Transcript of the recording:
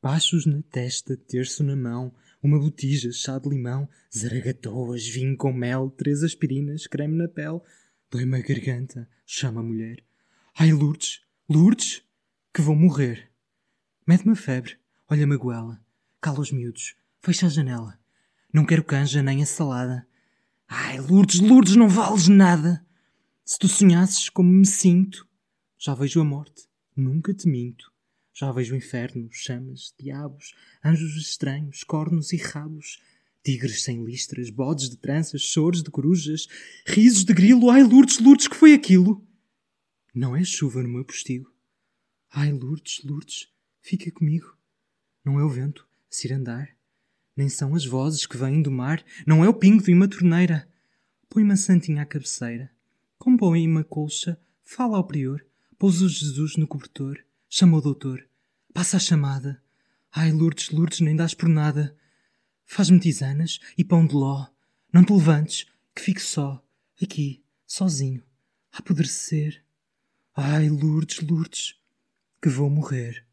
Baixos na testa, terço na mão, uma botija, chá de limão, zaragatoas, vinho com mel, três aspirinas, creme na pele. Dói-me a garganta, chama a mulher. Ai, Lourdes, Lourdes, que vou morrer. Mete-me a febre, olha-me a goela, cala os miúdos, fecha a janela. Não quero canja nem a salada. Ai, Lourdes, Lourdes, não vales nada. Se tu sonhasses como me sinto, já vejo a morte, nunca te minto. Já vejo o inferno, chamas, diabos, anjos estranhos, cornos e rabos, tigres sem listras, bodes de tranças, choros de corujas, risos de grilo. Ai, Lourdes, Lourdes, que foi aquilo? Não é chuva no meu postigo. Ai, Lourdes, Lourdes, fica comigo. Não é o vento a cirandar, nem são as vozes que vêm do mar, não é o pingo de uma torneira. Põe-me a santinha à cabeceira, compõe uma colcha, fala ao prior, o Jesus no cobertor, chama o doutor, passa a chamada. Ai, Lourdes, Lourdes, nem dás por nada. Faz-me tisanas e pão de ló. Não te levantes, que fico só, aqui, sozinho, a apodrecer. Ai, Lourdes, Lourdes, que vou morrer.